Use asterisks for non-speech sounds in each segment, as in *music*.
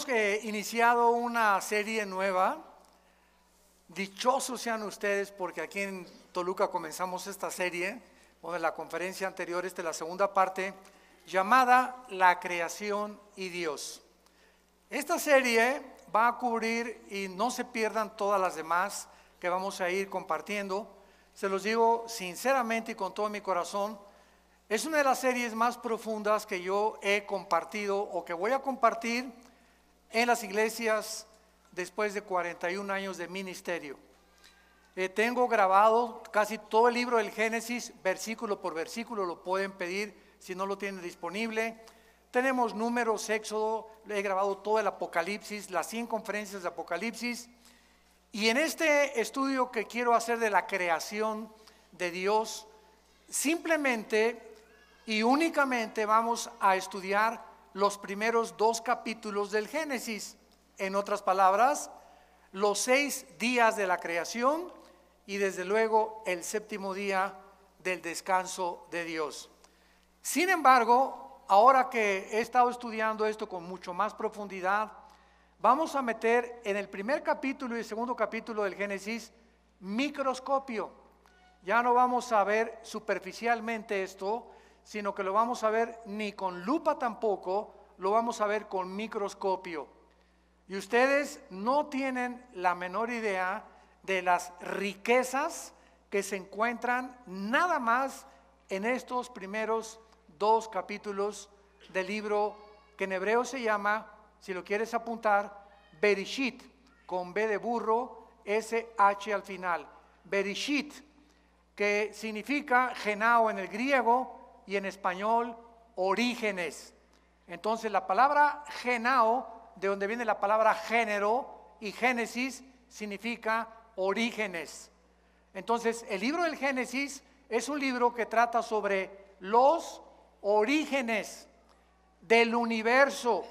Bueno, hemos eh, iniciado una serie nueva. Dichosos sean ustedes porque aquí en Toluca comenzamos esta serie, o en la conferencia anterior, es la segunda parte, llamada La creación y Dios. Esta serie va a cubrir, y no se pierdan todas las demás que vamos a ir compartiendo, se los digo sinceramente y con todo mi corazón, es una de las series más profundas que yo he compartido o que voy a compartir en las iglesias después de 41 años de ministerio. Eh, tengo grabado casi todo el libro del Génesis, versículo por versículo, lo pueden pedir si no lo tienen disponible. Tenemos números, Éxodo, he grabado todo el Apocalipsis, las 100 conferencias de Apocalipsis. Y en este estudio que quiero hacer de la creación de Dios, simplemente y únicamente vamos a estudiar los primeros dos capítulos del Génesis. En otras palabras, los seis días de la creación y desde luego el séptimo día del descanso de Dios. Sin embargo, ahora que he estado estudiando esto con mucho más profundidad, vamos a meter en el primer capítulo y el segundo capítulo del Génesis microscopio. Ya no vamos a ver superficialmente esto, sino que lo vamos a ver ni con lupa tampoco, lo vamos a ver con microscopio. Y ustedes no tienen la menor idea de las riquezas que se encuentran nada más en estos primeros dos capítulos del libro que en hebreo se llama, si lo quieres apuntar, Berishit, con B de burro, S-H al final. Berishit, que significa genao en el griego, y en español orígenes. Entonces la palabra genao, de donde viene la palabra género y génesis, significa orígenes. Entonces el libro del Génesis es un libro que trata sobre los orígenes del universo,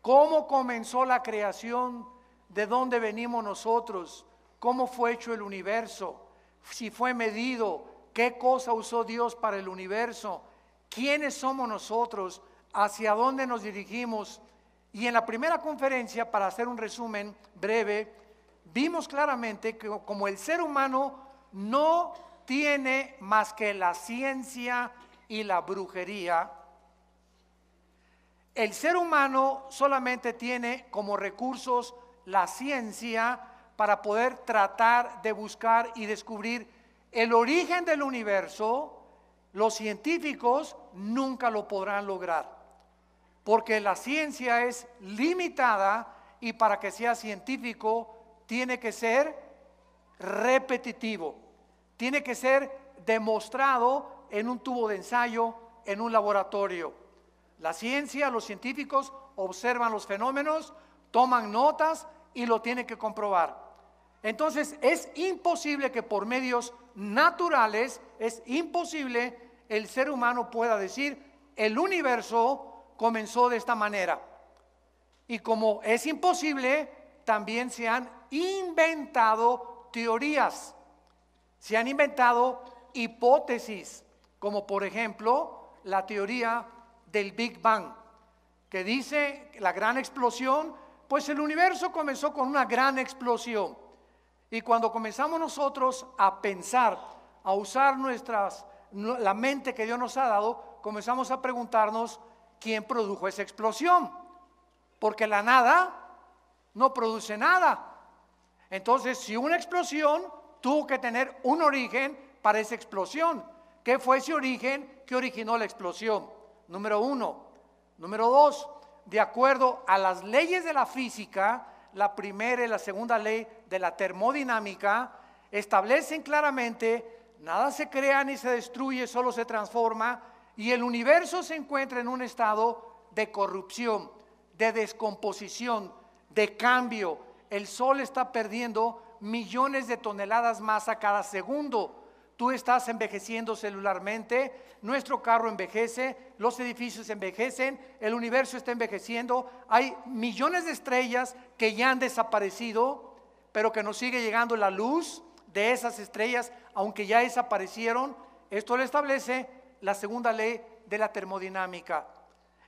cómo comenzó la creación, de dónde venimos nosotros, cómo fue hecho el universo, si fue medido, qué cosa usó Dios para el universo, quiénes somos nosotros, hacia dónde nos dirigimos. Y en la primera conferencia, para hacer un resumen breve, vimos claramente que como el ser humano no tiene más que la ciencia y la brujería, el ser humano solamente tiene como recursos la ciencia para poder tratar de buscar y descubrir el origen del universo, los científicos nunca lo podrán lograr, porque la ciencia es limitada y para que sea científico tiene que ser repetitivo, tiene que ser demostrado en un tubo de ensayo, en un laboratorio. La ciencia, los científicos observan los fenómenos, toman notas y lo tienen que comprobar. Entonces es imposible que por medios naturales, es imposible el ser humano pueda decir, el universo comenzó de esta manera. Y como es imposible, también se han inventado teorías, se han inventado hipótesis, como por ejemplo la teoría del Big Bang, que dice la gran explosión, pues el universo comenzó con una gran explosión. Y cuando comenzamos nosotros a pensar, a usar nuestras la mente que Dios nos ha dado, comenzamos a preguntarnos quién produjo esa explosión. Porque la nada no produce nada. Entonces, si una explosión tuvo que tener un origen para esa explosión, ¿qué fue ese origen que originó la explosión? Número uno. Número dos, de acuerdo a las leyes de la física, la primera y la segunda ley de la termodinámica, establecen claramente Nada se crea ni se destruye, solo se transforma y el universo se encuentra en un estado de corrupción, de descomposición, de cambio. El sol está perdiendo millones de toneladas más a cada segundo. Tú estás envejeciendo celularmente, nuestro carro envejece, los edificios envejecen, el universo está envejeciendo, hay millones de estrellas que ya han desaparecido, pero que nos sigue llegando la luz de esas estrellas aunque ya desaparecieron, esto le establece la segunda ley de la termodinámica.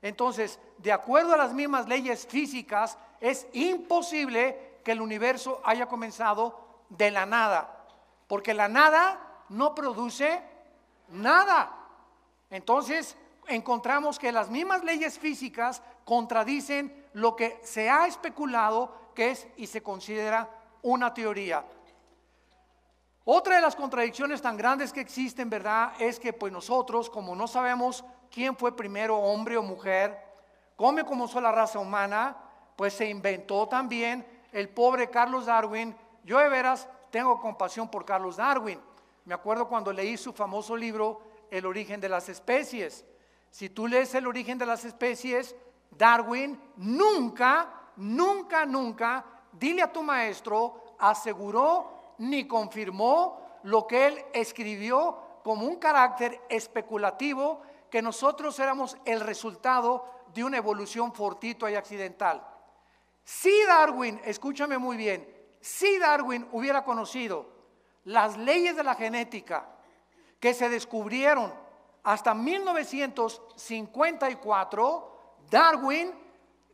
Entonces, de acuerdo a las mismas leyes físicas, es imposible que el universo haya comenzado de la nada, porque la nada no produce nada. Entonces, encontramos que las mismas leyes físicas contradicen lo que se ha especulado que es y se considera una teoría. Otra de las contradicciones tan grandes que existen, ¿verdad? Es que pues nosotros, como no sabemos quién fue primero, hombre o mujer, come como fue la raza humana, pues se inventó también el pobre Carlos Darwin. Yo de veras tengo compasión por Carlos Darwin. Me acuerdo cuando leí su famoso libro El origen de las especies. Si tú lees El origen de las especies, Darwin nunca, nunca, nunca, dile a tu maestro, aseguró ni confirmó lo que él escribió como un carácter especulativo que nosotros éramos el resultado de una evolución fortuita y accidental. Si Darwin, escúchame muy bien, si Darwin hubiera conocido las leyes de la genética que se descubrieron hasta 1954, Darwin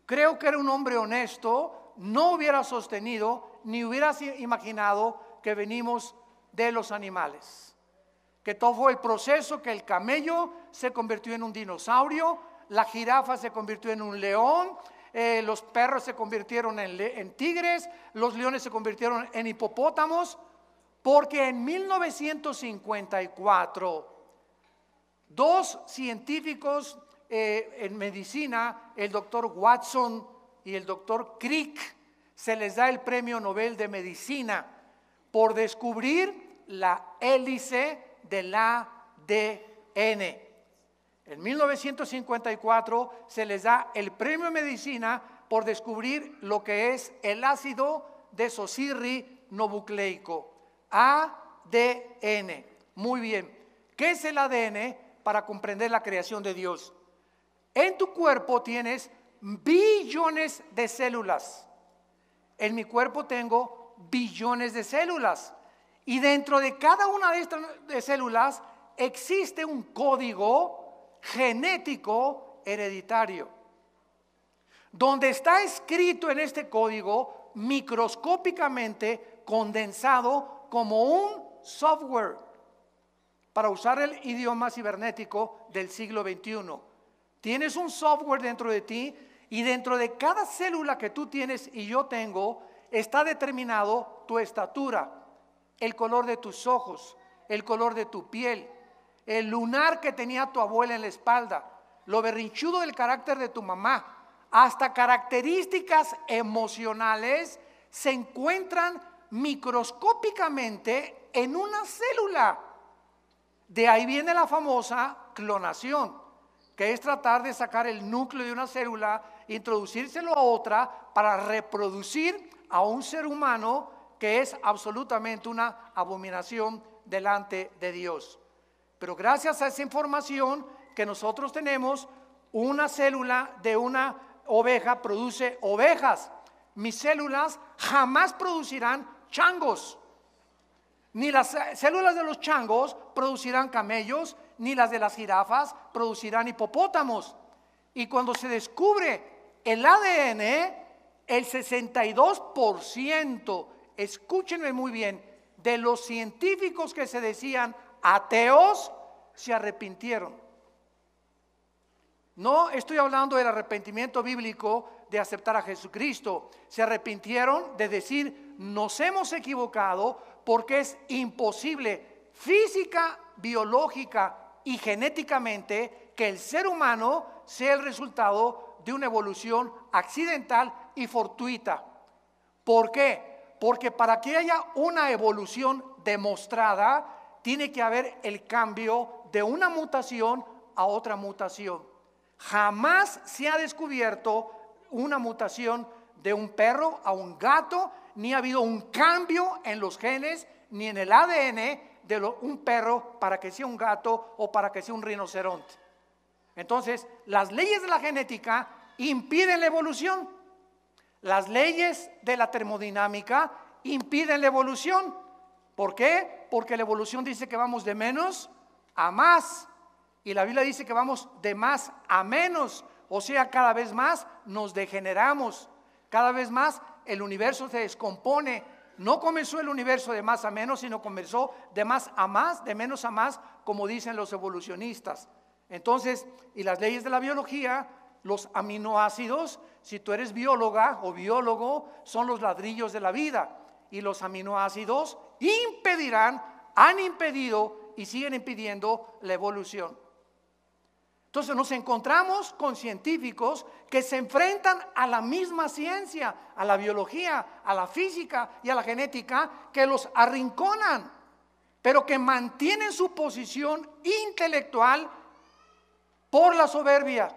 creo que era un hombre honesto, no hubiera sostenido ni hubiera imaginado que venimos de los animales. Que todo fue el proceso, que el camello se convirtió en un dinosaurio, la jirafa se convirtió en un león, eh, los perros se convirtieron en, tigres, los leones se convirtieron en hipopótamos, porque en 1954 dos científicos eh, en medicina, el doctor Watson y el doctor Crick, se les da el premio Nobel de Medicina por descubrir la hélice del ADN. En 1954 se les da el premio de medicina por descubrir lo que es el ácido desoxirribonucleico, ADN. Muy bien, ¿qué es el ADN para comprender la creación de Dios? En tu cuerpo tienes billones de células. En mi cuerpo tengo billones de células. Y dentro de cada una de estas células existe un código genético hereditario, donde está escrito en este código microscópicamente condensado como un software para usar el idioma cibernético del siglo XXI. Tienes un software dentro de ti y dentro de cada célula que tú tienes y yo tengo, está determinado tu estatura, el color de tus ojos, el color de tu piel, el lunar que tenía tu abuela en la espalda, lo berrinchudo del carácter de tu mamá, hasta características emocionales se encuentran microscópicamente en una célula. De ahí viene la famosa clonación, que es tratar de sacar el núcleo de una célula, introducírselo a otra para reproducir a un ser humano que es absolutamente una abominación delante de Dios. Pero gracias a esa información que nosotros tenemos, una célula de una oveja produce ovejas. Mis células jamás producirán changos. Ni las células de los changos producirán camellos, ni las de las jirafas producirán hipopótamos. Y cuando se descubre el ADN, el 62%, escúchenme muy bien, de los científicos que se decían ateos se arrepintieron. No estoy hablando del arrepentimiento bíblico de aceptar a Jesucristo. Se arrepintieron de decir, nos hemos equivocado porque es imposible física, biológica y genéticamente que el ser humano sea el resultado de una evolución accidental y fortuita. ¿Por qué? Porque para que haya una evolución demostrada, tiene que haber el cambio de una mutación a otra mutación. Jamás se ha descubierto una mutación de un perro a un gato, ni ha habido un cambio en los genes, ni en el ADN de un perro para que sea un gato o para que sea un rinoceronte. Entonces, las leyes de la genética impiden la evolución. Las leyes de la termodinámica impiden la evolución. ¿Por qué? Porque la evolución dice que vamos de menos a más. Y la Biblia dice que vamos de más a menos. O sea, cada vez más nos degeneramos, cada vez más el universo se descompone. No comenzó el universo de más a menos, sino comenzó de más a más, de menos a más, como dicen los evolucionistas. Entonces, y las leyes de la biología, los aminoácidos, si tú eres bióloga o biólogo, son los ladrillos de la vida. Y los aminoácidos impedirán, han impedido y siguen impidiendo la evolución. Entonces nos encontramos con científicos que se enfrentan a la misma ciencia, a la biología, a la física y a la genética, que los arrinconan, pero que mantienen su posición intelectual por la soberbia,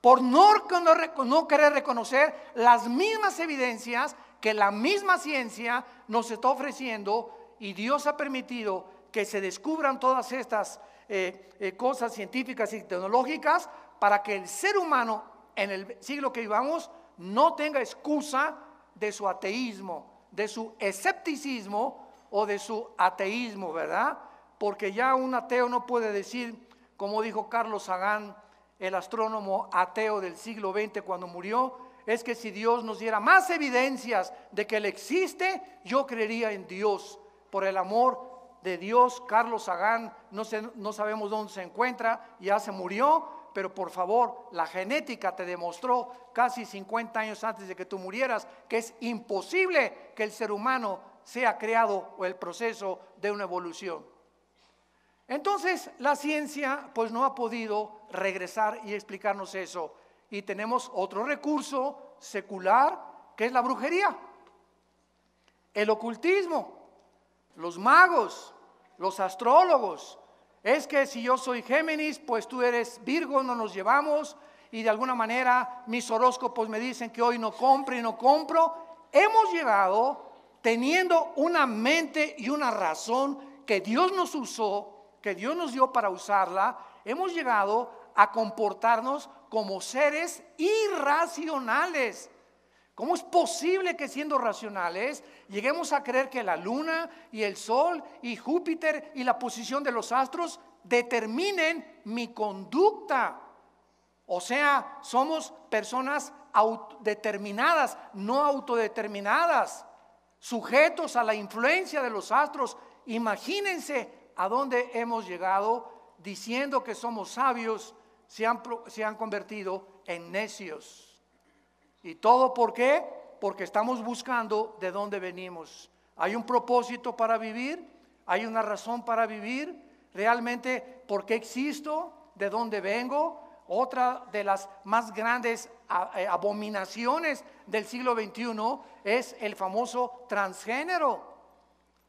por no, querer reconocer las mismas evidencias que la misma ciencia nos está ofreciendo y Dios ha permitido que se descubran todas estas eh, eh, cosas científicas y tecnológicas para que el ser humano en el siglo que vivamos no tenga excusa de su ateísmo, de su escepticismo o de su ateísmo, ¿verdad? Porque ya un ateo no puede decir, como dijo Carlos Sagan, el astrónomo ateo del siglo XX cuando murió, es que si Dios nos diera más evidencias de que Él existe, yo creería en Dios por el amor de Dios, Carlos Sagan, no, no sabemos dónde se encuentra, ya se murió, pero por favor, la genética te demostró casi 50 años antes de que tú murieras que es imposible que el ser humano sea creado o el proceso de una evolución. Entonces, la ciencia pues no ha podido regresar y explicarnos eso. Y tenemos otro recurso secular que es la brujería, el ocultismo, los magos, los astrólogos. Es que si yo soy Géminis, pues tú eres Virgo, no nos llevamos y de alguna manera mis horóscopos me dicen que hoy no compro y no compro. Hemos llegado teniendo una mente y una razón que Dios nos usó, que Dios nos dio para usarla, hemos llegado a comportarnos como seres irracionales. ¿Cómo es posible que siendo racionales lleguemos a creer que la luna y el sol y Júpiter y la posición de los astros determinen mi conducta? O sea, somos personas determinadas, no autodeterminadas, sujetos a la influencia de los astros. Imagínense a dónde hemos llegado diciendo que somos sabios, se han, se han convertido en necios. ¿Y todo por qué? Porque estamos buscando de dónde venimos. Hay un propósito para vivir, hay una razón para vivir, realmente por qué existo, de dónde vengo. Otra de las más grandes eh, abominaciones del siglo XXI es el famoso transgénero.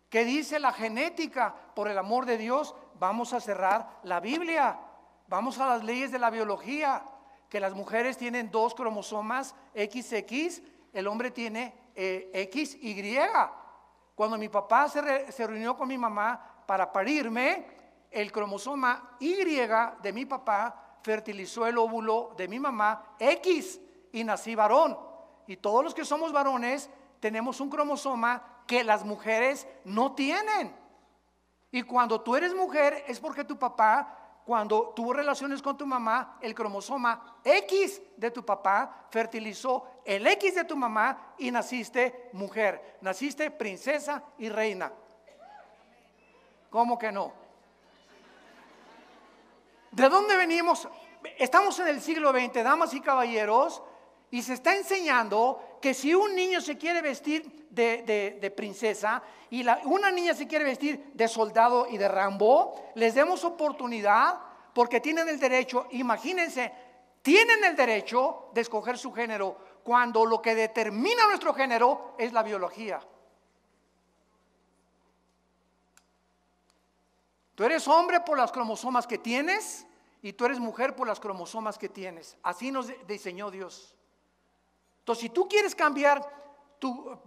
¿Qué dice la genética? Por el amor de Dios, vamos a cerrar la Biblia, vamos a las leyes de la biología, que las mujeres tienen dos cromosomas XX, el hombre tiene eh, XY. Cuando mi papá se, se reunió con mi mamá para parirme, el cromosoma Y de mi papá fertilizó el óvulo de mi mamá X y nací varón. Y todos los que somos varones tenemos un cromosoma que las mujeres no tienen. Y cuando tú eres mujer es porque tu papá cuando tuvo relaciones con tu mamá, el cromosoma X de tu papá fertilizó el X de tu mamá y naciste mujer, naciste princesa y reina. ¿Cómo que no? ¿De dónde venimos? Estamos en el siglo XX, damas y caballeros, y se está enseñando que si un niño se quiere vestir de, princesa y una niña se quiere vestir de soldado y de Rambo, les demos oportunidad porque tienen el derecho, imagínense, tienen el derecho de escoger su género cuando lo que determina nuestro género es la biología. Tú eres hombre por las cromosomas que tienes y tú eres mujer por las cromosomas que tienes. Así nos diseñó Dios. Entonces, si tú quieres cambiar tu,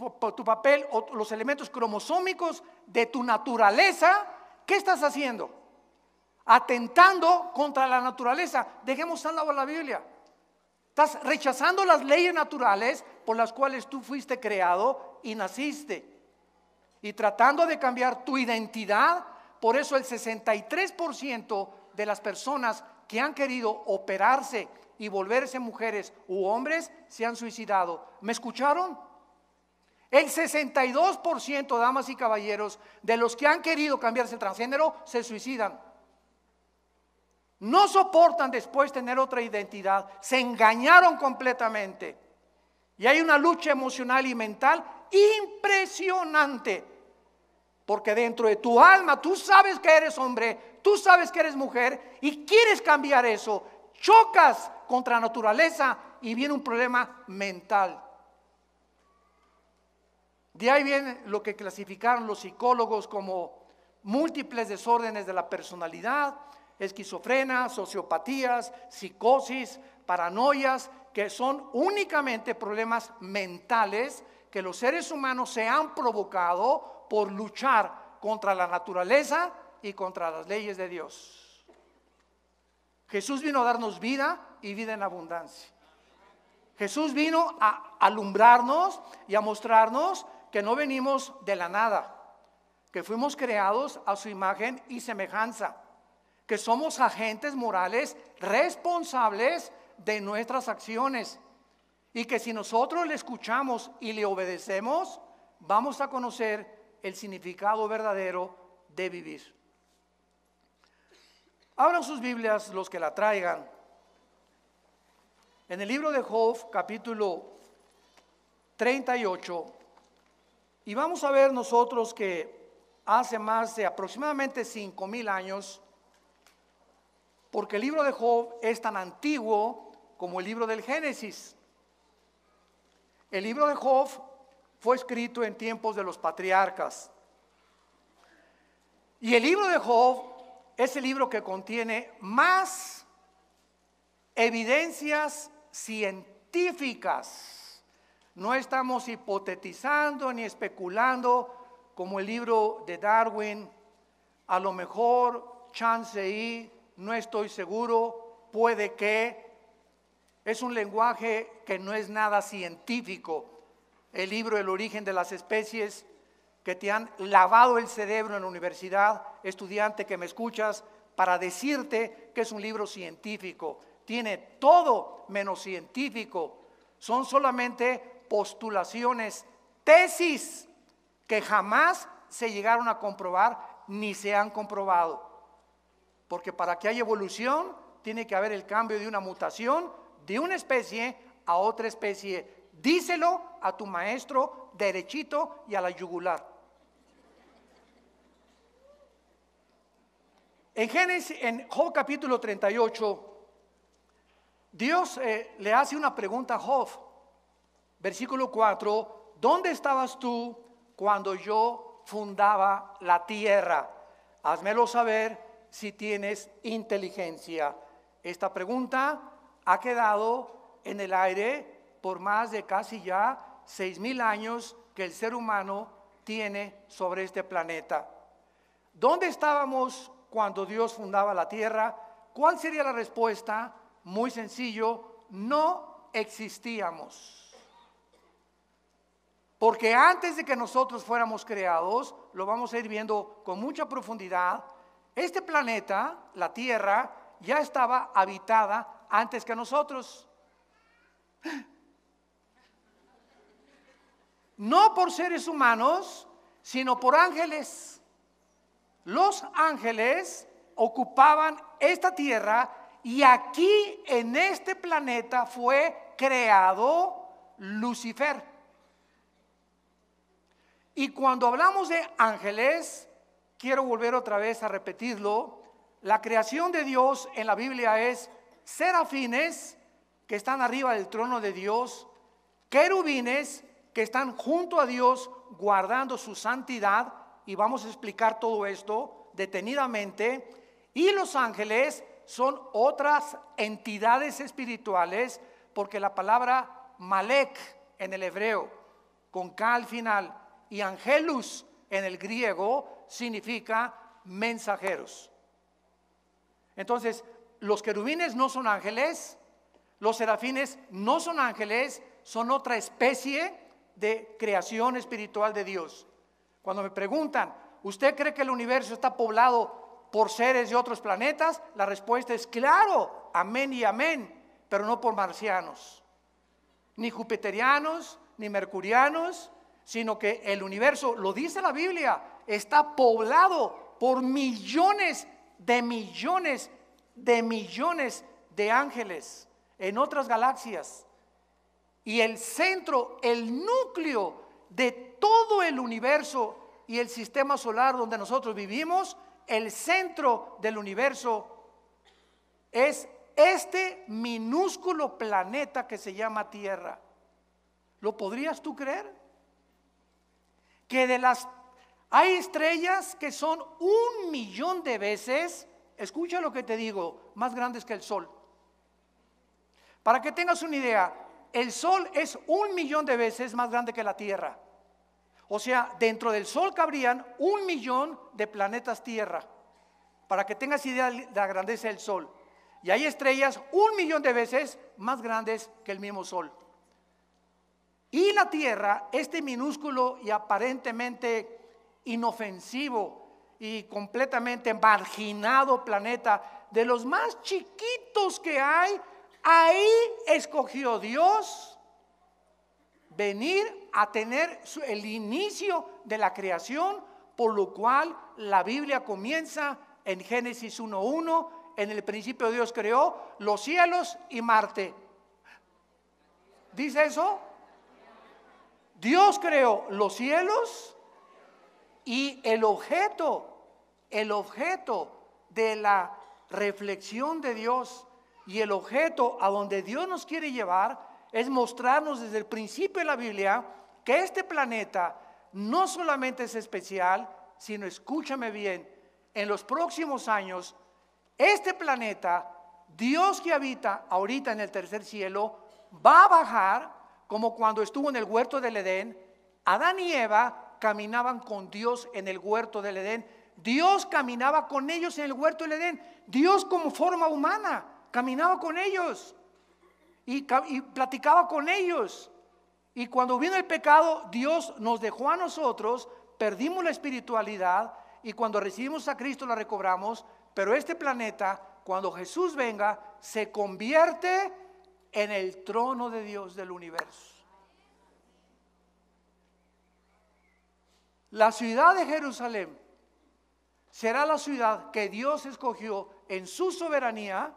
papel o los elementos cromosómicos de tu naturaleza, ¿qué estás haciendo? Atentando contra la naturaleza. Dejemos al lado la Biblia. Estás rechazando las leyes naturales por las cuales tú fuiste creado y naciste. Y tratando de cambiar tu identidad. Por eso el 63% de las personas que han querido operarse y volverse mujeres u hombres se han suicidado. ¿Me escucharon? El 62%, damas y caballeros, de los que han querido cambiarse el transgénero se suicidan. No soportan después tener otra identidad. Se engañaron completamente. Y hay una lucha emocional y mental impresionante. Porque dentro de tu alma tú sabes que eres hombre, tú sabes que eres mujer y quieres cambiar eso. Chocas contra la naturaleza y viene un problema mental. De ahí viene lo que clasificaron los psicólogos como múltiples desórdenes de la personalidad, esquizofrenia, sociopatías, psicosis, paranoias, que son únicamente problemas mentales que los seres humanos se han provocado por luchar contra la naturaleza y contra las leyes de Dios. Jesús vino a darnos vida y vida en abundancia. Jesús vino a alumbrarnos y a mostrarnos que no venimos de la nada, que fuimos creados a su imagen y semejanza que somos agentes morales responsables de nuestras acciones y que si nosotros le escuchamos y le obedecemos, vamos a conocer el significado verdadero de vivir. Abran sus Biblias los que la traigan. En el libro de Job, capítulo 38, y vamos a ver nosotros que hace más de aproximadamente cinco mil años, porque el libro de Job es tan antiguo como el libro del Génesis. El libro de Job fue escrito en tiempos de los patriarcas. Y el libro de Job es el libro que contiene más evidencias científicas. No estamos hipotetizando ni especulando como el libro de Darwin. A lo mejor chance y no estoy seguro, puede que. Es un lenguaje que no es nada científico. El libro El origen de las especies, que te han lavado el cerebro en la universidad, estudiante que me escuchas, para decirte que es un libro científico. Tiene todo menos científico. Son solamente postulaciones, tesis que jamás se llegaron a comprobar ni se han comprobado. Porque para que haya evolución tiene que haber el cambio de una mutación de una especie a otra especie. Díselo a tu maestro derechito y a la yugular. En Génesis, en Job capítulo 38, Dios eh, le hace una pregunta a Job. Versículo 4, ¿dónde estabas tú cuando yo fundaba la tierra? Házmelo saber si tienes inteligencia. Esta pregunta ha quedado en el aire por más de casi ya seis mil años que el ser humano tiene sobre este planeta. ¿Dónde estábamos cuando Dios fundaba la tierra? ¿Cuál sería la respuesta? Muy sencillo, no existíamos. Porque antes de que nosotros fuéramos creados, lo vamos a ir viendo con mucha profundidad, este planeta, la Tierra, ya estaba habitada antes que nosotros. No por seres humanos, sino por ángeles. Los ángeles ocupaban esta tierra y aquí en este planeta fue creado Lucifer. Y cuando hablamos de ángeles, quiero volver otra vez a repetirlo. La creación de Dios en la Biblia es serafines que están arriba del trono de Dios, querubines que están junto a Dios guardando su santidad, y vamos a explicar todo esto detenidamente, y los ángeles son otras entidades espirituales, porque la palabra Malek en el hebreo, con K al final, y Angelus en el griego, significa mensajeros. Entonces, los querubines no son ángeles, los serafines no son ángeles, son otra especie de creación espiritual de Dios. Cuando me preguntan, ¿usted cree que el universo está poblado por seres de otros planetas? La respuesta es claro, amén y amén, pero no por marcianos, ni jupiterianos, ni mercurianos, sino que el universo, lo dice la Biblia, está poblado por millones de millones de millones de ángeles en otras galaxias. Y el centro, el núcleo de todo el universo y el sistema solar donde nosotros vivimos, el centro del universo es este minúsculo planeta que se llama Tierra. ¿Lo podrías tú creer? Que de las... Hay estrellas que son un millón de veces, escucha lo que te digo, más grandes que el Sol. Para que tengas una idea, el Sol es un millón de veces más grande que la Tierra. O sea, dentro del Sol cabrían un millón de planetas Tierra. Para que tengas idea de la grandeza del Sol. Y hay estrellas un millón de veces más grandes que el mismo Sol. Y la Tierra, este minúsculo y aparentemente inofensivo y completamente marginado planeta, de los más chiquitos que hay, ahí escogió Dios venir a tener el inicio de la creación, por lo cual la Biblia comienza en Génesis 1.1, en el principio Dios creó los cielos y Marte. ¿Dice eso? Dios creó los cielos y el objeto, el objeto de la reflexión de Dios y el objeto a donde Dios nos quiere llevar es mostrarnos desde el principio de la Biblia que este planeta no solamente es especial, sino escúchame bien, en los próximos años, este planeta, Dios que habita ahorita en el tercer cielo, va a bajar como cuando estuvo en el huerto del Edén, Adán y Eva caminaban con Dios en el huerto del Edén. Dios caminaba con ellos en el huerto del Edén. Dios como forma humana caminaba con ellos y, platicaba con ellos. Y cuando vino el pecado, Dios nos dejó a nosotros, perdimos la espiritualidad y cuando recibimos a Cristo la recobramos, pero este planeta, cuando Jesús venga, se convierte en el trono de Dios del universo. La ciudad de Jerusalén será la ciudad que Dios escogió en su soberanía,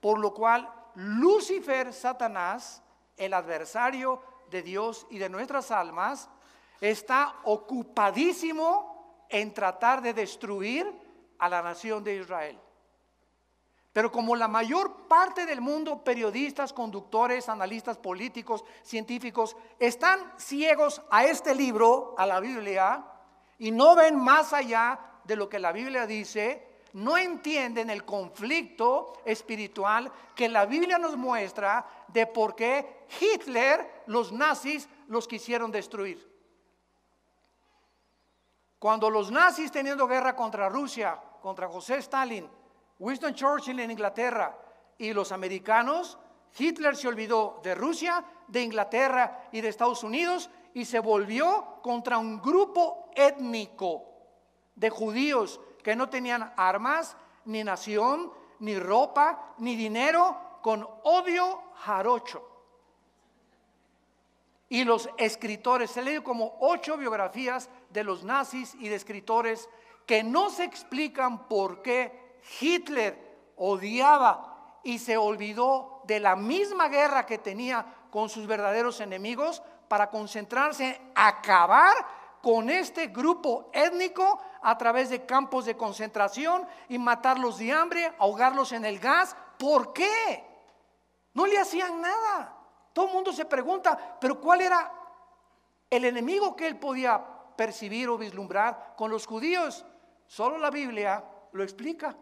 por lo cual Lucifer, Satanás, el adversario de Dios y de nuestras almas, está ocupadísimo en tratar de destruir a la nación de Israel. Pero como la mayor parte del mundo, periodistas, conductores, analistas políticos, científicos, están ciegos a este libro, a la Biblia, y no ven más allá de lo que la Biblia dice, no entienden el conflicto espiritual que la Biblia nos muestra de por qué Hitler, los nazis, los quisieron destruir. Cuando los nazis teniendo guerra contra Rusia, contra José Stalin, Winston Churchill en Inglaterra y los americanos, Hitler se olvidó de Rusia, de Inglaterra y de Estados Unidos y se volvió contra un grupo étnico de judíos que no tenían armas, ni nación, ni ropa, ni dinero, con odio jarocho. Y los escritores, se leído como ocho biografías de los nazis y de escritores que no se explican por qué Hitler odiaba y se olvidó de la misma guerra que tenía con sus verdaderos enemigos para concentrarse en acabar con este grupo étnico a través de campos de concentración y matarlos de hambre, ahogarlos en el gas. ¿Por qué? No le hacían nada. Todo el mundo se pregunta, pero ¿cuál era el enemigo que él podía percibir o vislumbrar con los judíos? Solo la Biblia lo explica.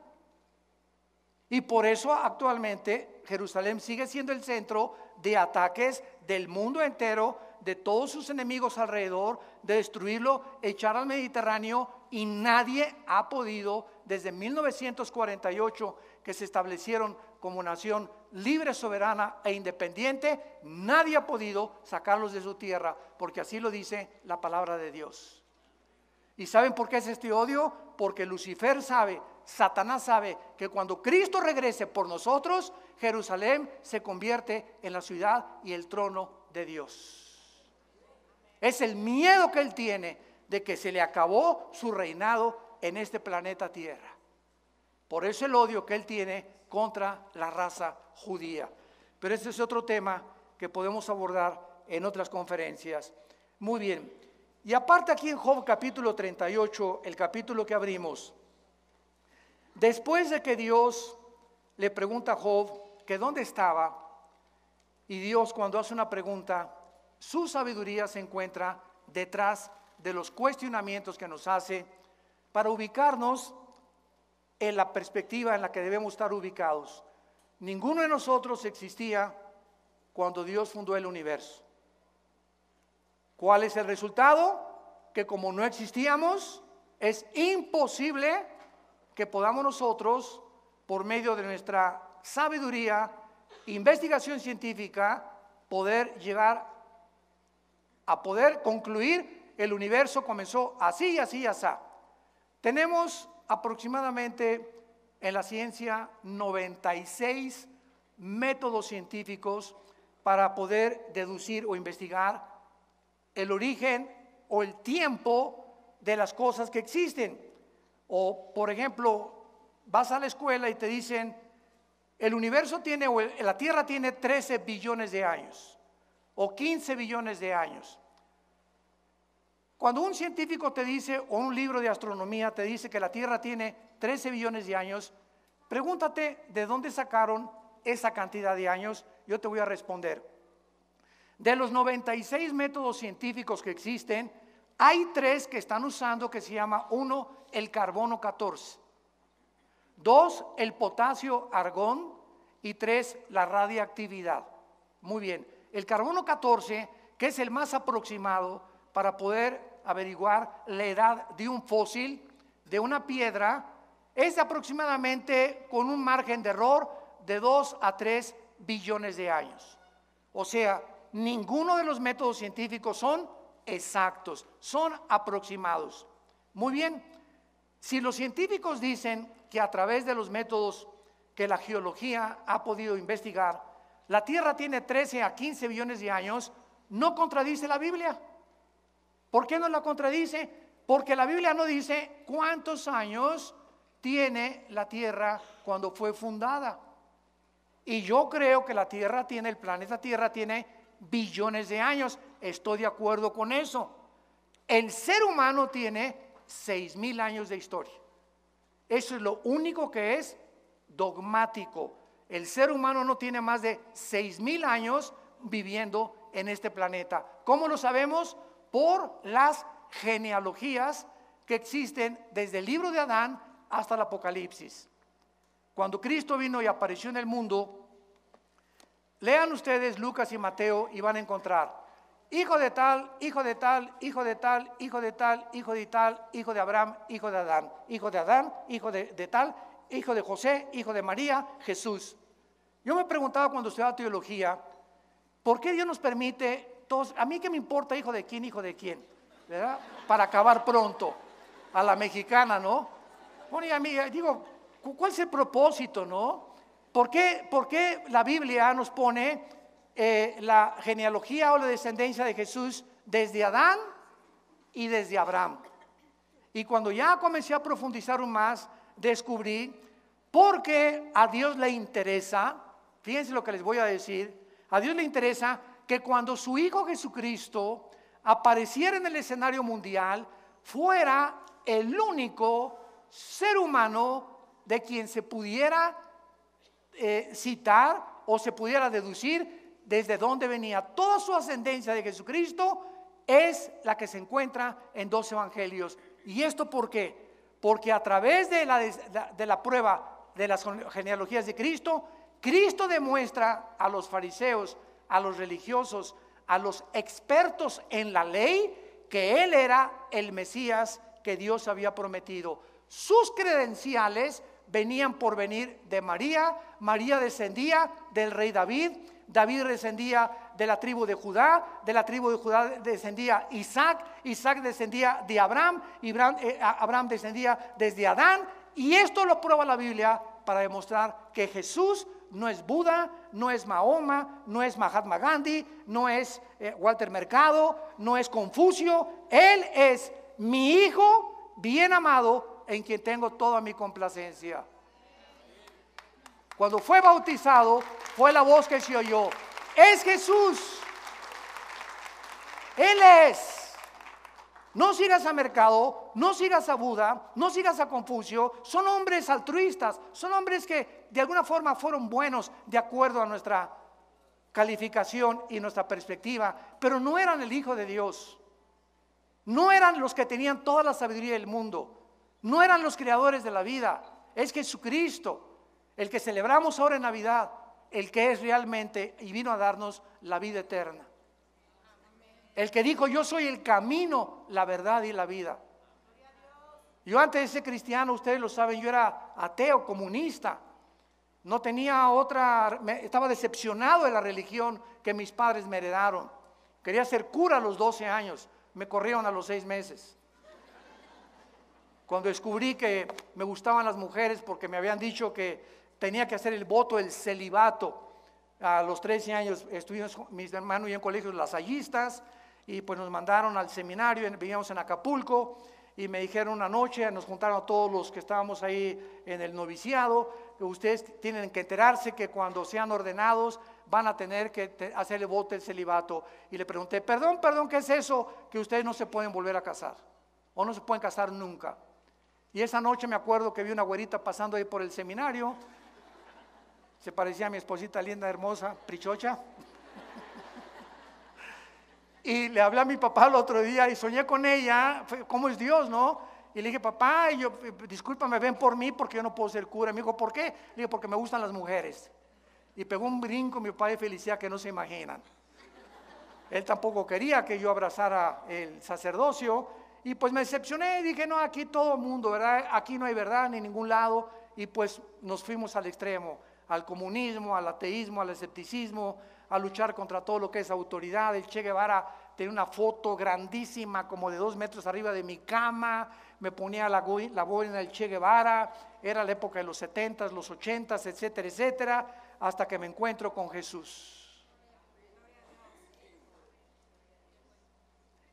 Y por eso actualmente Jerusalén sigue siendo el centro de ataques del mundo entero, de todos sus enemigos alrededor, de destruirlo, echar al Mediterráneo y nadie ha podido, desde 1948 que se establecieron como nación libre, soberana e independiente, nadie ha podido sacarlos de su tierra, porque así lo dice la palabra de Dios. ¿Y saben por qué es este odio? Porque Lucifer sabe, Satanás sabe que cuando Cristo regrese por nosotros, Jerusalén se convierte en la ciudad y el trono de Dios. Es el miedo que él tiene de que se le acabó su reinado en este planeta Tierra. Por eso el odio que él tiene contra la raza judía. Pero ese es otro tema que podemos abordar en otras conferencias. Muy bien. Y aparte aquí en Job capítulo 38, el capítulo que abrimos, después de que Dios le pregunta a Job que dónde estaba, y Dios cuando hace una pregunta, su sabiduría se encuentra detrás de los cuestionamientos que nos hace para ubicarnos en la perspectiva en la que debemos estar ubicados. Ninguno de nosotros existía cuando Dios fundó el universo. ¿Cuál es el resultado? Que como no existíamos, es imposible que podamos nosotros, por medio de nuestra sabiduría, investigación científica, poder llegar a poder concluir el universo comenzó así así así. Tenemos aproximadamente en la ciencia 96 métodos científicos para poder deducir o investigar el origen o el tiempo de las cosas que existen. O, por ejemplo, vas a la escuela y te dicen, el universo tiene, o la Tierra tiene 13 billones de años, o 15 billones de años. Cuando un científico te dice, o un libro de astronomía te dice que la Tierra tiene 13 billones de años, pregúntate de dónde sacaron esa cantidad de años. Yo te voy a responder. De los 96 métodos científicos que existen, hay tres que están usando que se llama, uno, el carbono 14, dos, el potasio argón y tres, la radiactividad. Muy bien, el carbono 14, que es el más aproximado para poder averiguar la edad de un fósil, de una piedra, es aproximadamente con un margen de error de 2 a 3 billones de años. O sea, ninguno de los métodos científicos son exactos, son aproximados. Muy bien, si los científicos dicen que a través de los métodos que la geología ha podido investigar, la Tierra tiene 13 a 15 billones de años, no contradice la Biblia. ¿Por qué no la contradice? Porque la Biblia no dice cuántos años tiene la Tierra cuando fue fundada. Y yo creo que la Tierra tiene, el planeta Tierra tiene billones de años. Estoy de acuerdo con eso. El ser humano tiene seis mil años de historia. Eso es lo único que es dogmático. El ser humano no tiene más de seis mil años viviendo en este planeta. ¿Cómo lo sabemos? Por las genealogías que existen desde el libro de Adán hasta el Apocalipsis. Cuando Cristo vino y apareció en el mundo, lean ustedes Lucas y Mateo y van a encontrar hijo de tal, hijo de tal, hijo de tal, hijo de tal, hijo de tal, hijo de Abraham, hijo de Adán, hijo de Adán, hijo de, tal, hijo de José, hijo de María, Jesús. Yo me preguntaba cuando estudiaba teología, ¿por qué Dios nos permite a mí qué me importa hijo de quién, hijo de quién, ¿verdad? Para acabar pronto, a la mexicana, ¿no? Bueno, amiga, digo, ¿cuál es el propósito, no? ¿Por qué, por qué la Biblia nos pone eh, la genealogía o la descendencia de Jesús desde Adán y desde Abraham? Y cuando ya comencé a profundizar un más, descubrí porque a Dios le interesa, fíjense lo que les voy a decir, a Dios le interesa que cuando su Hijo Jesucristo apareciera en el escenario mundial, fuera el único ser humano de quien se pudiera eh, citar o se pudiera deducir desde dónde venía. Toda su ascendencia de Jesucristo es la que se encuentra en dos evangelios. ¿Y esto por qué? Porque a través de la, de la prueba de las genealogías de Cristo, Cristo demuestra a los fariseos a los religiosos, a los expertos en la ley, que Él era el Mesías que Dios había prometido. Sus credenciales venían por venir de María, María descendía del rey David, David descendía de la tribu de Judá, de la tribu de Judá descendía Isaac, Isaac descendía de Abraham, Abraham, eh, Abraham descendía desde Adán, y esto lo prueba la Biblia para demostrar que Jesús no es Buda, no es Mahoma, no es Mahatma Gandhi, no es eh, Walter Mercado, no es Confucio, Él es mi Hijo bien amado en quien tengo toda mi complacencia. Cuando fue bautizado, fue la voz que se oyó. Es Jesús. Él es. No sigas a Mercado, no sigas a Buda, no sigas a Confucio. Son hombres altruistas, son hombres que de alguna forma fueron buenos de acuerdo a nuestra calificación y nuestra perspectiva, pero no eran el Hijo de Dios. No eran los que tenían toda la sabiduría del mundo. No eran los creadores de la vida. Es Jesucristo, el que celebramos ahora en Navidad, el que es realmente y vino a darnos la vida eterna. El que dijo, yo soy el camino, la verdad y la vida. Yo antes de ser cristiano, ustedes lo saben, yo era ateo, comunista. No tenía otra, estaba decepcionado de la religión que mis padres me heredaron. Quería ser cura a los 12 años, me corrieron a los 6 meses. Cuando descubrí que me gustaban las mujeres porque me habían dicho que tenía que hacer el voto del celibato. A los 13 años estuvimos mis hermanos y en colegios lasallistas y pues nos mandaron al seminario, vivíamos en Acapulco y me dijeron una noche, nos juntaron a todos los que estábamos ahí en el noviciado, que ustedes tienen que enterarse que cuando sean ordenados van a tener que hacerle voto el celibato. Y le pregunté, perdón, perdón, ¿qué es eso? Que ustedes no se pueden volver a casar o no se pueden casar nunca. Y esa noche me acuerdo que vi una güerita pasando ahí por el seminario, se parecía a mi esposita linda, hermosa, prichocha. Y le hablé a mi papá el otro día y soñé con ella, ¿cómo es Dios, no? Y le dije, papá, yo, discúlpame, ven por mí porque yo no puedo ser cura. Me dijo, ¿por qué? Le dije, porque me gustan las mujeres. Y pegó un brinco mi papá de felicidad que no se imaginan. Él tampoco quería que yo abrazara el sacerdocio. Y pues me decepcioné y dije, no, aquí todo el mundo, ¿verdad? Aquí no hay verdad ni ningún lado. Y pues nos fuimos al extremo, al comunismo, al ateísmo, al escepticismo, a luchar contra todo lo que es autoridad. El Che Guevara tenía una foto grandísima, como de dos metros arriba de mi cama, me ponía la, la boina del Che Guevara, era la época de los 70 los 80 etcétera, etcétera, hasta que me encuentro con Jesús.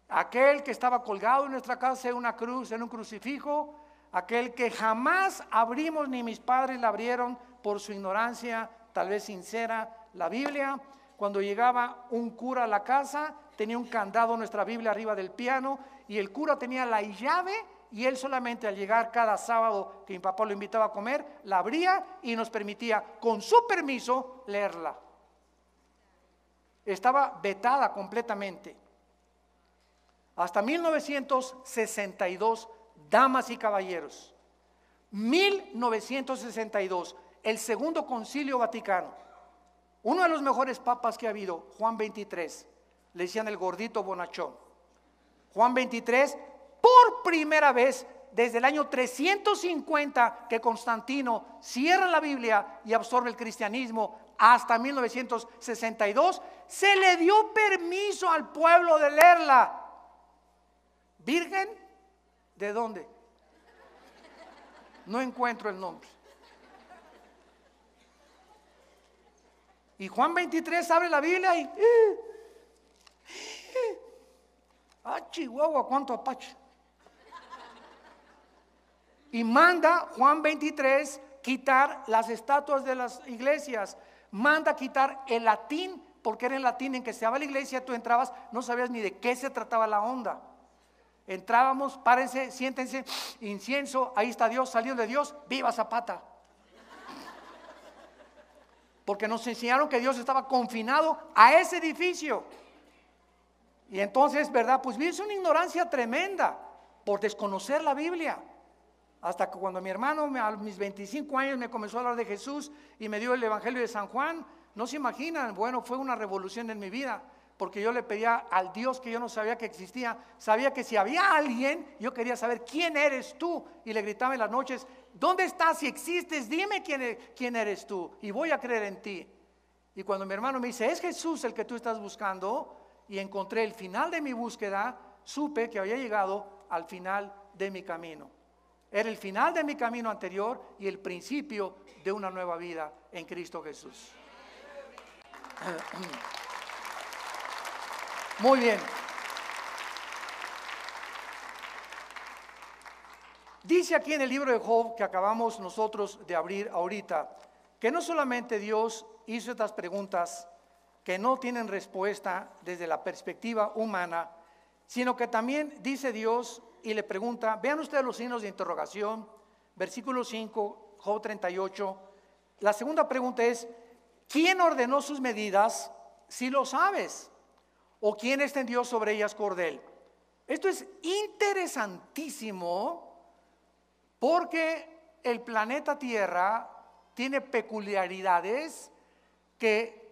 Aquel que estaba colgado en nuestra casa en una cruz, en un crucifijo, aquel que jamás abrimos ni mis padres la abrieron por su ignorancia, tal vez sincera, la Biblia, cuando llegaba un cura a la casa, tenía un candado nuestra Biblia arriba del piano y el cura tenía la llave y él solamente al llegar cada sábado que mi papá lo invitaba a comer, la abría y nos permitía, con su permiso, leerla. Estaba vetada completamente. Hasta 1962, damas y caballeros, 1962, el segundo concilio vaticano uno de los mejores papas que ha habido, Juan 23, le decían el gordito bonachón. Juan 23, por primera vez desde el año 350 que Constantino cierra la Biblia y absorbe el cristianismo hasta 1962, se le dio permiso al pueblo de leerla. ¿Virgen? ¿De dónde? No encuentro el nombre. Y Juan 23 abre la Biblia y... Eh, eh, ah, cuánto apache. Y manda Juan 23 quitar las estatuas de las iglesias. Manda quitar el latín, porque era el latín en que se daba la iglesia, tú entrabas, no sabías ni de qué se trataba la onda. Entrábamos, párense, siéntense, incienso, ahí está Dios, salió de Dios, viva Zapata porque nos enseñaron que Dios estaba confinado a ese edificio. Y entonces, ¿verdad? Pues es una ignorancia tremenda por desconocer la Biblia. Hasta que cuando mi hermano a mis 25 años me comenzó a hablar de Jesús y me dio el Evangelio de San Juan, no se imaginan, bueno, fue una revolución en mi vida, porque yo le pedía al Dios que yo no sabía que existía, sabía que si había alguien, yo quería saber quién eres tú, y le gritaba en las noches, ¿Dónde estás? Si existes, dime quién, e-, quién eres tú y voy a creer en ti. Y cuando mi hermano me dice, es Jesús el que tú estás buscando, y encontré el final de mi búsqueda, supe que había llegado al final de mi camino. Era el final de mi camino anterior y el principio de una nueva vida en Cristo Jesús. *clears throat* Muy bien. Dice aquí en el libro de Job que acabamos nosotros de abrir ahorita, que no solamente Dios hizo estas preguntas que no tienen respuesta desde la perspectiva humana, sino que también dice Dios y le pregunta, vean ustedes los signos de interrogación, versículo 5, Job 38. La segunda pregunta es, ¿quién ordenó sus medidas si lo sabes? ¿O quién extendió sobre ellas cordel? Esto es interesantísimo porque el planeta Tierra tiene peculiaridades que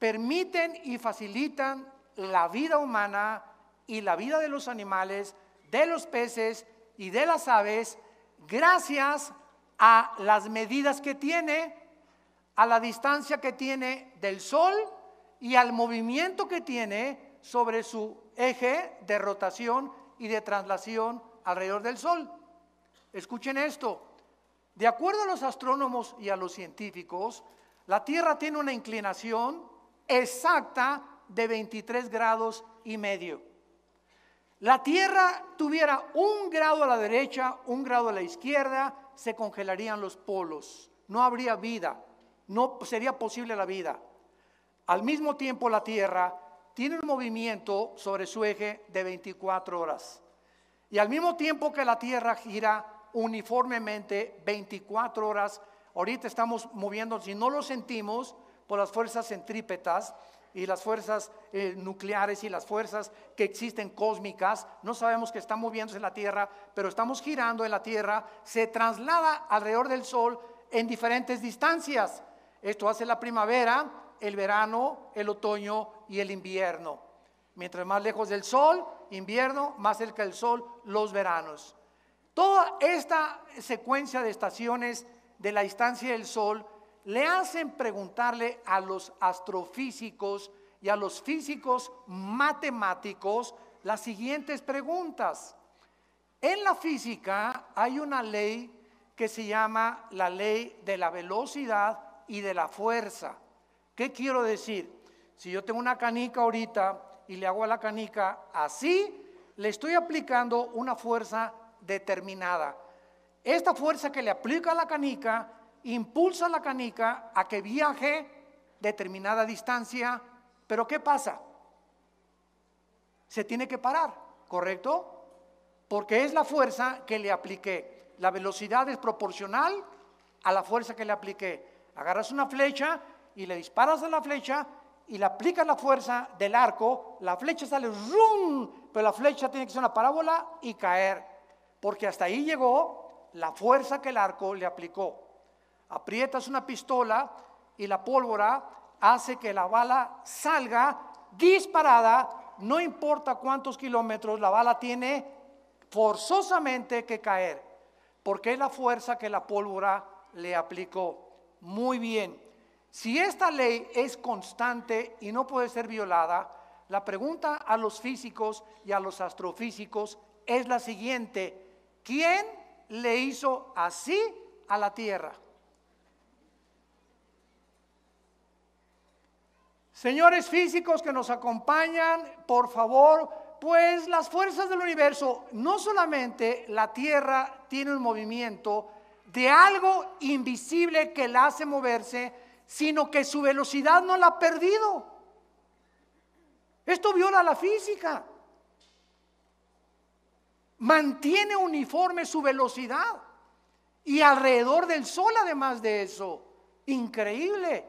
permiten y facilitan la vida humana y la vida de los animales de los peces y de las aves gracias a las medidas que tiene, a la distancia que tiene del Sol y al movimiento que tiene sobre su eje de rotación y de traslación alrededor del Sol. Escuchen esto. De acuerdo a los astrónomos y a los científicos, la Tierra tiene una inclinación exacta de 23 grados y medio la Tierra tuviera un grado a la derecha, un grado a la izquierda, se congelarían los polos. No habría vida, no sería posible la vida. Al mismo tiempo la Tierra tiene un movimiento sobre su eje de 24 horas. Y al mismo tiempo que la Tierra gira uniformemente 24 horas, ahorita estamos moviendo, si no lo sentimos, por las fuerzas centrípetas, y las fuerzas eh, nucleares y las fuerzas que existen cósmicas, no sabemos que están moviéndose en la Tierra, pero estamos girando en la Tierra, se traslada alrededor del Sol en diferentes distancias. Esto hace la primavera, el verano, el otoño y el invierno. Mientras más lejos del Sol, invierno, más cerca del Sol, los veranos. Toda esta secuencia de estaciones de la distancia del Sol le hacen preguntarle a los astrofísicos y a los físicos matemáticos las siguientes preguntas. En la física hay una ley que se llama la ley de la velocidad y de la fuerza. ¿Qué quiero decir? Si yo tengo una canica ahorita y le hago a la canica así, le estoy aplicando una fuerza determinada. Esta fuerza que le aplica a la canica impulsa la canica a que viaje determinada distancia, pero ¿qué pasa? Se tiene que parar, ¿correcto? Porque es la fuerza que le apliqué. La velocidad es proporcional a la fuerza que le apliqué. Agarras una flecha y le disparas a la flecha y le aplicas la fuerza del arco, la flecha sale ¡rum! pero la flecha tiene que ser una parábola y caer, porque hasta ahí llegó la fuerza que el arco le aplicó aprietas una pistola y la pólvora hace que la bala salga disparada, no importa cuántos kilómetros, la bala tiene forzosamente que caer, porque es la fuerza que la pólvora le aplicó. Muy bien, si esta ley es constante y no puede ser violada, la pregunta a los físicos y a los astrofísicos es la siguiente, ¿quién le hizo así a la Tierra? Señores físicos que nos acompañan, por favor, pues las fuerzas del universo, no solamente la Tierra tiene un movimiento de algo invisible que la hace moverse, sino que su velocidad no la ha perdido. Esto viola la física. Mantiene uniforme su velocidad. Y alrededor del Sol, además de eso. Increíble.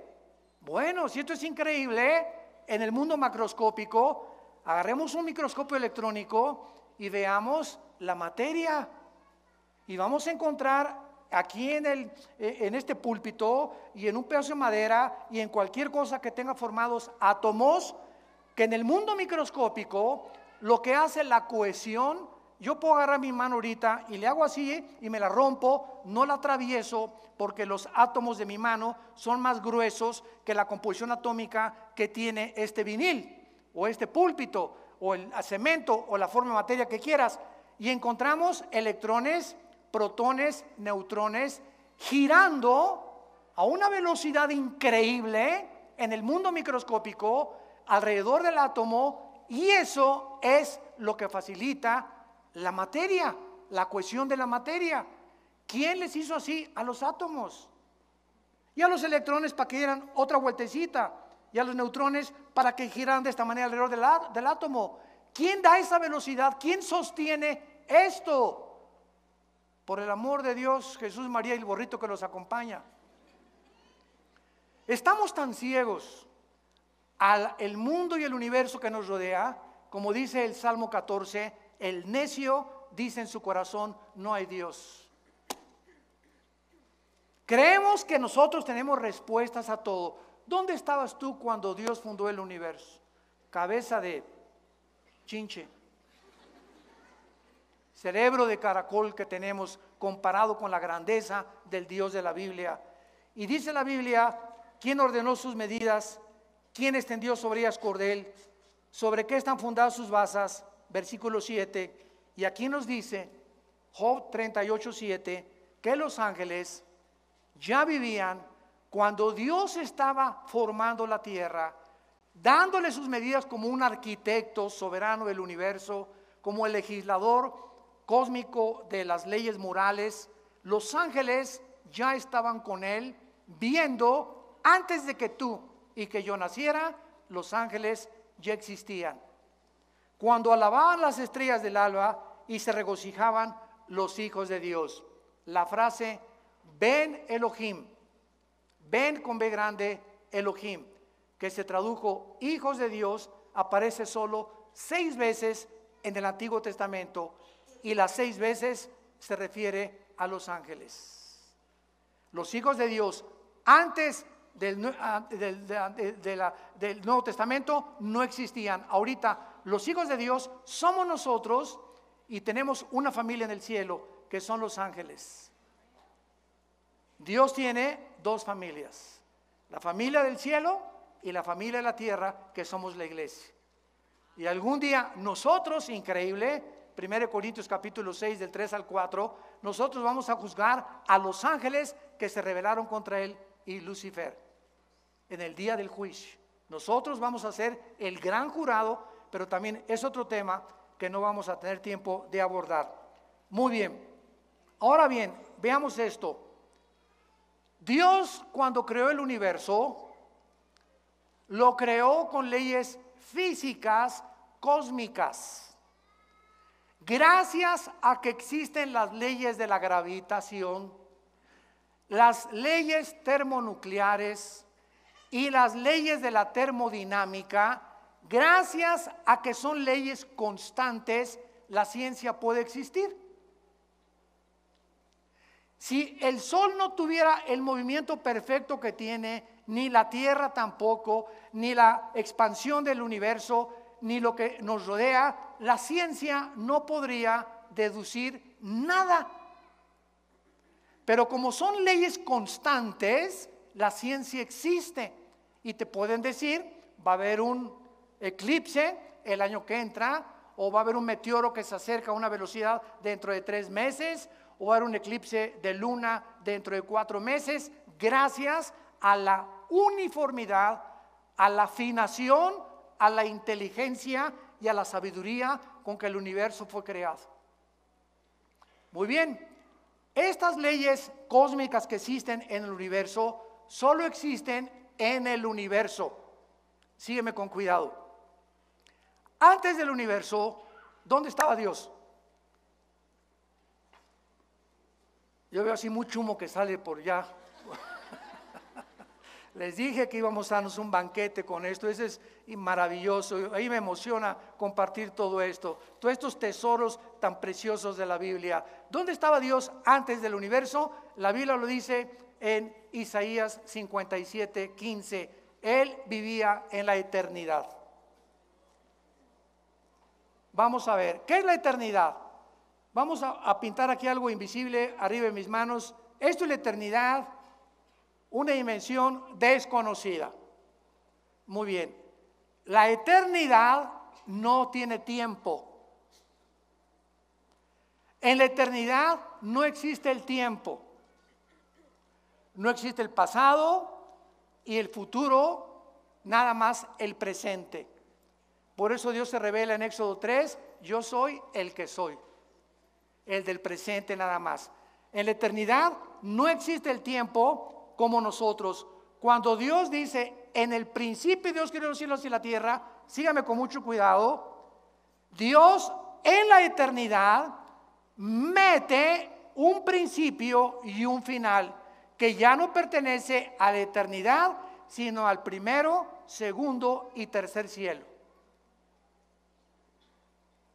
Bueno, si esto es increíble, en el mundo macroscópico, agarremos un microscopio electrónico y veamos la materia. Y vamos a encontrar aquí en, el, eh, en este púlpito y en un pedazo de madera y en cualquier cosa que tenga formados átomos, que en el mundo microscópico lo que hace la cohesión yo puedo agarrar mi mano ahorita y le hago así y me la rompo, no la atravieso porque los átomos de mi mano son más gruesos que la composición atómica que tiene este vinil o este púlpito o el cemento o la forma de materia que quieras. Y encontramos electrones, protones, neutrones girando a una velocidad increíble en el mundo microscópico alrededor del átomo y eso es lo que facilita la materia, la cohesión de la materia. ¿Quién les hizo así? A los átomos. Y a los electrones para que dieran otra vueltecita. Y a los neutrones para que giraran de esta manera alrededor del, del átomo. ¿Quién da esa velocidad? ¿Quién sostiene esto? Por el amor de Dios, Jesús, María y el borrito que los acompaña. Estamos tan ciegos al el mundo y el universo que nos rodea, como dice el Salmo 14, el necio dice en su corazón, no hay Dios. Creemos que nosotros tenemos respuestas a todo. ¿Dónde estabas tú cuando Dios fundó el universo? Cabeza de chinche. Cerebro de caracol que tenemos comparado con la grandeza del Dios de la Biblia. Y dice la Biblia, ¿quién ordenó sus medidas? ¿Quién extendió sobre ellas cordel? ¿Sobre qué están fundadas sus basas? Versículo 7, y aquí nos dice, Job 38, 7, que los ángeles ya vivían cuando Dios estaba formando la tierra, dándole sus medidas como un arquitecto soberano del universo, como el legislador cósmico de las leyes morales, los ángeles ya estaban con él viendo antes de que tú y que yo naciera, los ángeles ya existían cuando alababan las estrellas del alba y se regocijaban los hijos de Dios. La frase, ven Elohim, ven con B grande Elohim, que se tradujo hijos de Dios, aparece solo seis veces en el Antiguo Testamento y las seis veces se refiere a los ángeles. Los hijos de Dios antes del, ah, del Nuevo Testamento no existían. Ahorita los hijos de Dios somos nosotros y tenemos una familia en el cielo que son los ángeles. Dios tiene dos familias, la familia del cielo y la familia de la tierra que somos la iglesia. Y algún día nosotros, increíble, 1 Corintios capítulo 6 del 3 al 4, nosotros vamos a juzgar a los ángeles que se rebelaron contra él y Lucifer en el día del juicio. Nosotros vamos a ser el gran jurado pero también es otro tema que no vamos a tener tiempo de abordar. Muy bien. Ahora bien, veamos esto. Dios cuando creó el universo, lo creó con leyes físicas cósmicas. Gracias a que existen las leyes de la gravitación, las leyes termonucleares y las leyes de la termodinámica, Gracias a que son leyes constantes, la ciencia puede existir. Si el Sol no tuviera el movimiento perfecto que tiene, ni la Tierra tampoco, ni la expansión del universo, ni lo que nos rodea, la ciencia no podría deducir nada. Pero como son leyes constantes, la ciencia existe. Y te pueden decir, va a haber un eclipse el año que entra, o va a haber un meteoro que se acerca a una velocidad dentro de tres meses, o va a haber un eclipse de luna dentro de cuatro meses, gracias a la uniformidad, a la afinación, a la inteligencia y a la sabiduría con que el universo fue creado. Muy bien, estas leyes cósmicas que existen en el universo solo existen en el universo. Sígueme con cuidado. Antes del universo, ¿dónde estaba Dios? Yo veo así mucho humo que sale por allá. *laughs* Les dije que íbamos a darnos un banquete con esto, eso es maravilloso. Ahí me emociona compartir todo esto, todos estos tesoros tan preciosos de la Biblia. ¿Dónde estaba Dios antes del universo? La Biblia lo dice en Isaías 57, 15. Él vivía en la eternidad. Vamos a ver, ¿qué es la eternidad? Vamos a, pintar aquí algo invisible arriba de mis manos. Esto es la eternidad, una dimensión desconocida. Muy bien. La eternidad no tiene tiempo. En la eternidad no existe el tiempo. No existe el pasado y el futuro, nada más el presente. Por eso Dios se revela en Éxodo 3, yo soy el que soy, el del presente nada más. En la eternidad no existe el tiempo como nosotros. Cuando Dios dice, en el principio Dios creó los cielos y la tierra, sígame con mucho cuidado, Dios en la eternidad mete un principio y un final que ya no pertenece a la eternidad, sino al primero, segundo y tercer cielo.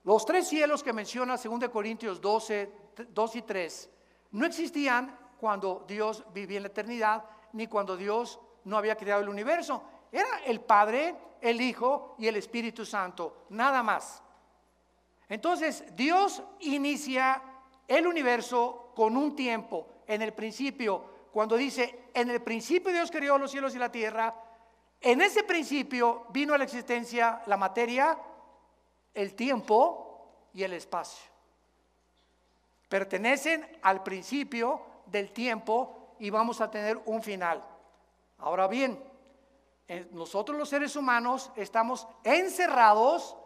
Los tres cielos que menciona 2 Corintios 12, 2 y 3 no existían cuando Dios vivía en la eternidad, ni cuando Dios no había creado el universo. Era el Padre, el Hijo y el Espíritu Santo, nada más. Entonces, Dios inicia el universo con un tiempo. En el principio, cuando dice, en el principio Dios creó los cielos y la tierra, en ese principio vino a la existencia la materia, el tiempo y el espacio. Pertenecen al principio del tiempo y vamos a tener un final. Ahora bien, eh, nosotros los seres humanos estamos encerrados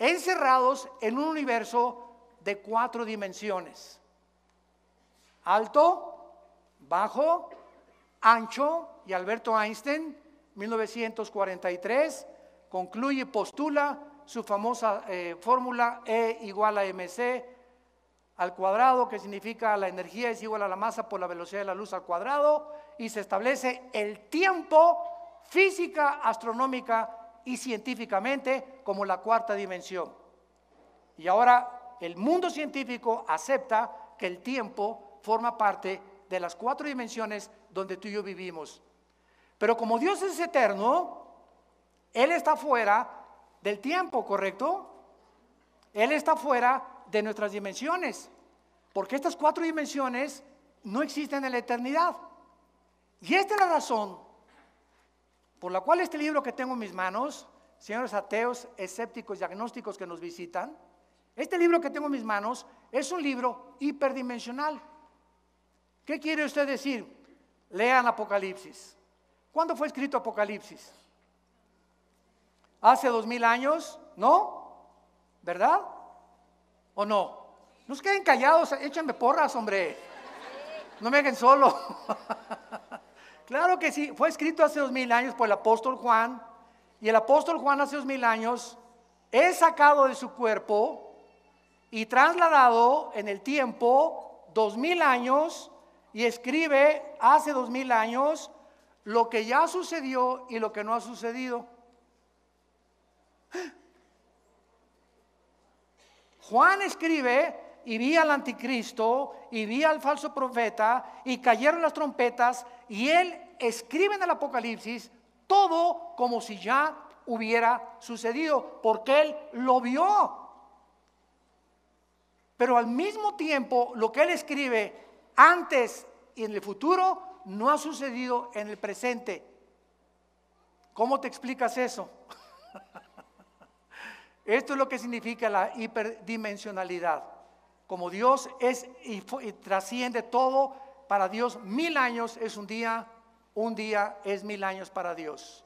encerrados en un universo de cuatro dimensiones. Alto, bajo, ancho, y Alberto Einstein, 1943, concluye, postula su famosa eh, fórmula E igual a mc al cuadrado, que significa la energía es igual a la masa por la velocidad de la luz al cuadrado, y se establece el tiempo física, astronómica y científicamente como la cuarta dimensión. Y ahora el mundo científico acepta que el tiempo forma parte de las cuatro dimensiones donde tú y yo vivimos. Pero como Dios es eterno, Él está fuera del tiempo, ¿correcto? Él está fuera de nuestras dimensiones, porque estas cuatro dimensiones no existen en la eternidad. Y esta es la razón por la cual este libro que tengo en mis manos, señores ateos, escépticos y agnósticos que nos visitan, este libro que tengo en mis manos es un libro hiperdimensional. ¿Qué quiere usted decir? Lean Apocalipsis. ¿Cuándo fue escrito Apocalipsis? ¿Hace dos mil años? ¿No? ¿Verdad? ¿O no? No queden callados, échenme porras, hombre. No me hagan solo. *laughs* Claro que sí, fue escrito hace dos mil años por el apóstol Juan, y el apóstol Juan hace dos mil años es sacado de su cuerpo y trasladado en el tiempo dos mil años y escribe hace dos mil años lo que ya sucedió y lo que no ha sucedido. Juan escribe y vi al anticristo y vi al falso profeta y cayeron las trompetas y él escribe en el Apocalipsis todo como si ya hubiera sucedido, porque él lo vio. Pero al mismo tiempo, lo que él escribe antes y en el futuro no ha sucedido en el presente. ¿Cómo te explicas eso? *laughs* Esto es lo que significa la hiperdimensionalidad. Como Dios es y, trasciende todo, para Dios mil años es un día, un día es mil años para Dios.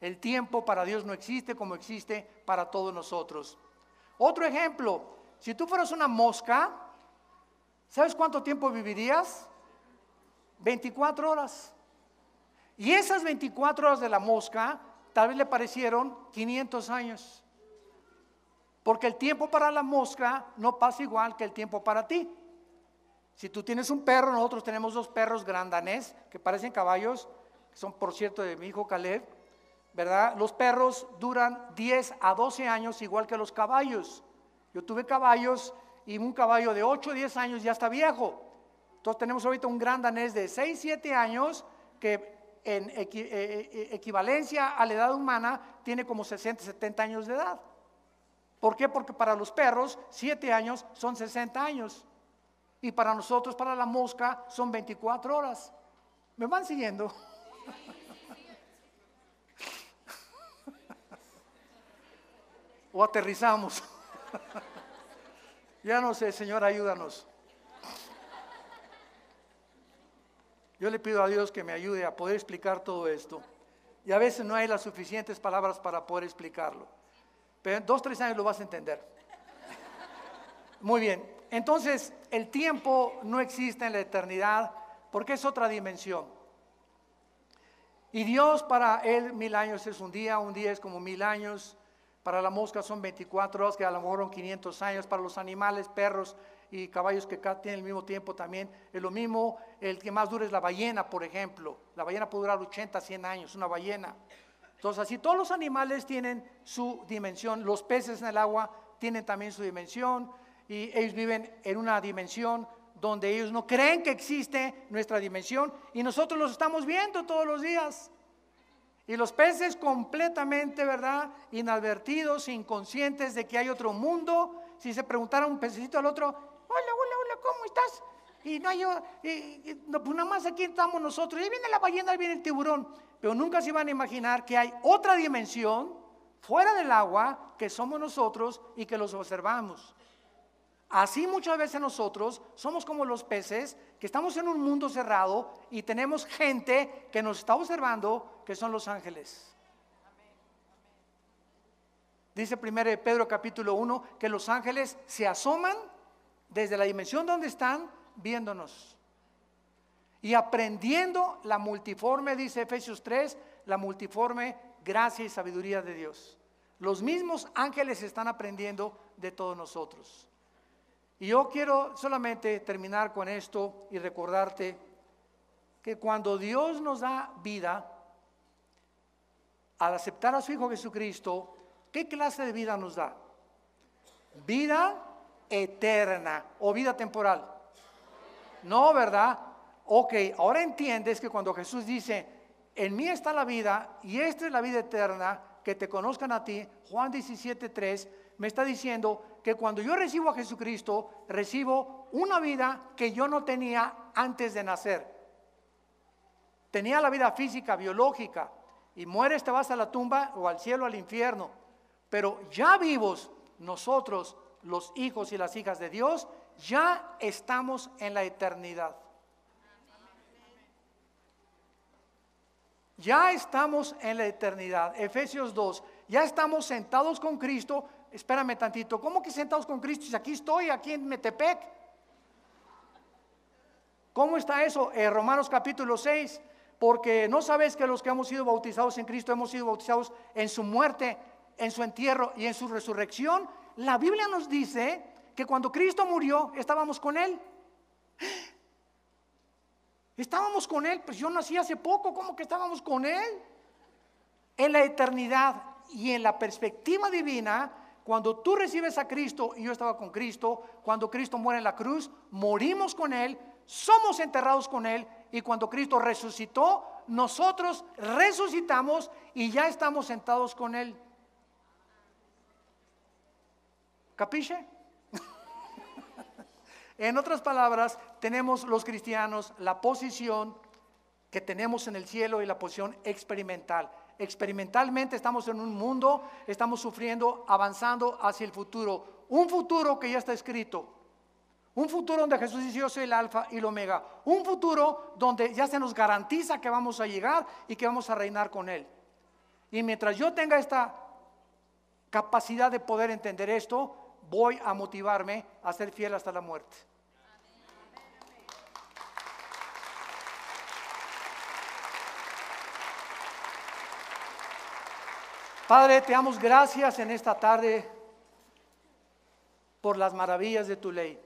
El tiempo para Dios no existe como existe para todos nosotros. Otro ejemplo, si tú fueras una mosca, ¿sabes cuánto tiempo vivirías? 24 horas. Y esas 24 horas de la mosca tal vez le parecieron 500 años. Porque el tiempo para la mosca no pasa igual que el tiempo para ti. Si tú tienes un perro, nosotros tenemos dos perros grandanés que parecen caballos, que son por cierto de mi hijo Caleb, ¿verdad? Los perros duran 10 a 12 años igual que los caballos. Yo tuve caballos y un caballo de 8 o 10 años ya está viejo. Entonces tenemos ahorita un gran danés de 6, 7 años que en eh, eh, equivalencia a la edad humana tiene como 60, 70 años de edad. ¿Por qué? Porque para los perros, siete años son 60 años. Y para nosotros, para la mosca, son 24 horas. ¿Me van siguiendo? *laughs* o aterrizamos. *laughs* ya no sé, Señor, ayúdanos. Yo le pido a Dios que me ayude a poder explicar todo esto. Y a veces no hay las suficientes palabras para poder explicarlo. Pero en dos, tres años lo vas a entender. Muy bien. Entonces, el tiempo no existe en la eternidad porque es otra dimensión. Y Dios para Él mil años es un día, un día es como mil años. Para la mosca son 24 horas, que a lo mejor son 500 años. Para los animales, perros, y caballos que tienen el mismo tiempo también. Es lo mismo, el que más dura es la ballena, por ejemplo. La ballena puede durar 80, 100 años, una ballena. Entonces, así todos los animales tienen su dimensión. Los peces en el agua tienen también su dimensión y ellos viven en una dimensión donde ellos no creen que existe nuestra dimensión y nosotros los estamos viendo todos los días. Y los peces completamente, ¿verdad? Inadvertidos, inconscientes de que hay otro mundo. Si se preguntara un pececito al otro, hola, hola, hola, ¿cómo estás? Y no hay, y, pues nada más aquí estamos nosotros. Y viene la ballena, ahí viene el tiburón. Pero nunca se van a imaginar que hay otra dimensión fuera del agua que somos nosotros y que los observamos. Así muchas veces nosotros somos como los peces que estamos en un mundo cerrado y tenemos gente que nos está observando que son los ángeles. Dice primero Pedro capítulo 1 que los ángeles se asoman desde la dimensión donde están viéndonos. Y aprendiendo la multiforme, dice Efesios 3, la multiforme gracia y sabiduría de Dios. Los mismos ángeles están aprendiendo de todos nosotros. Y yo quiero solamente terminar con esto y recordarte que cuando Dios nos da vida, al aceptar a su Hijo Jesucristo, ¿qué clase de vida nos da? Vida eterna o vida temporal. No, ¿verdad? Ok, ahora entiendes que cuando Jesús dice, en mí está la vida y esta es la vida eterna, que te conozcan a ti, Juan 17, 3, me está diciendo que cuando yo recibo a Jesucristo, recibo una vida que yo no tenía antes de nacer. Tenía la vida física, biológica, y mueres, te vas a la tumba o al cielo, al infierno. Pero ya vivos, nosotros los hijos y las hijas de Dios, ya estamos en la eternidad. Ya estamos en la eternidad. Efesios 2, ya estamos sentados con Cristo. Espérame tantito, ¿cómo que sentados con Cristo? Si aquí estoy, aquí en Metepec. ¿Cómo está eso? En Romanos capítulo 6, porque no sabes que los que hemos sido bautizados en Cristo hemos sido bautizados en su muerte, en su entierro y en su resurrección la Biblia nos dice que cuando Cristo murió estábamos con Él. Estábamos con Él, pues yo nací hace poco, ¿cómo que estábamos con Él? En la eternidad y en la perspectiva divina, cuando tú recibes a Cristo y yo estaba con Cristo, cuando Cristo muere en la cruz, morimos con Él, somos enterrados con Él y cuando Cristo resucitó, nosotros resucitamos y ya estamos sentados con Él. ¿Capiche? En otras palabras, tenemos los cristianos la posición que tenemos en el cielo y la posición experimental. Experimentalmente estamos en un mundo, estamos sufriendo, avanzando hacia el futuro. Un futuro que ya está escrito. Un futuro donde Jesús dice yo soy el alfa y el omega. Un futuro donde ya se nos garantiza que vamos a llegar y que vamos a reinar con Él. Y mientras yo tenga esta capacidad de poder entender esto, voy a motivarme a ser fiel hasta la muerte. Padre, te damos gracias en esta tarde por las maravillas de tu ley.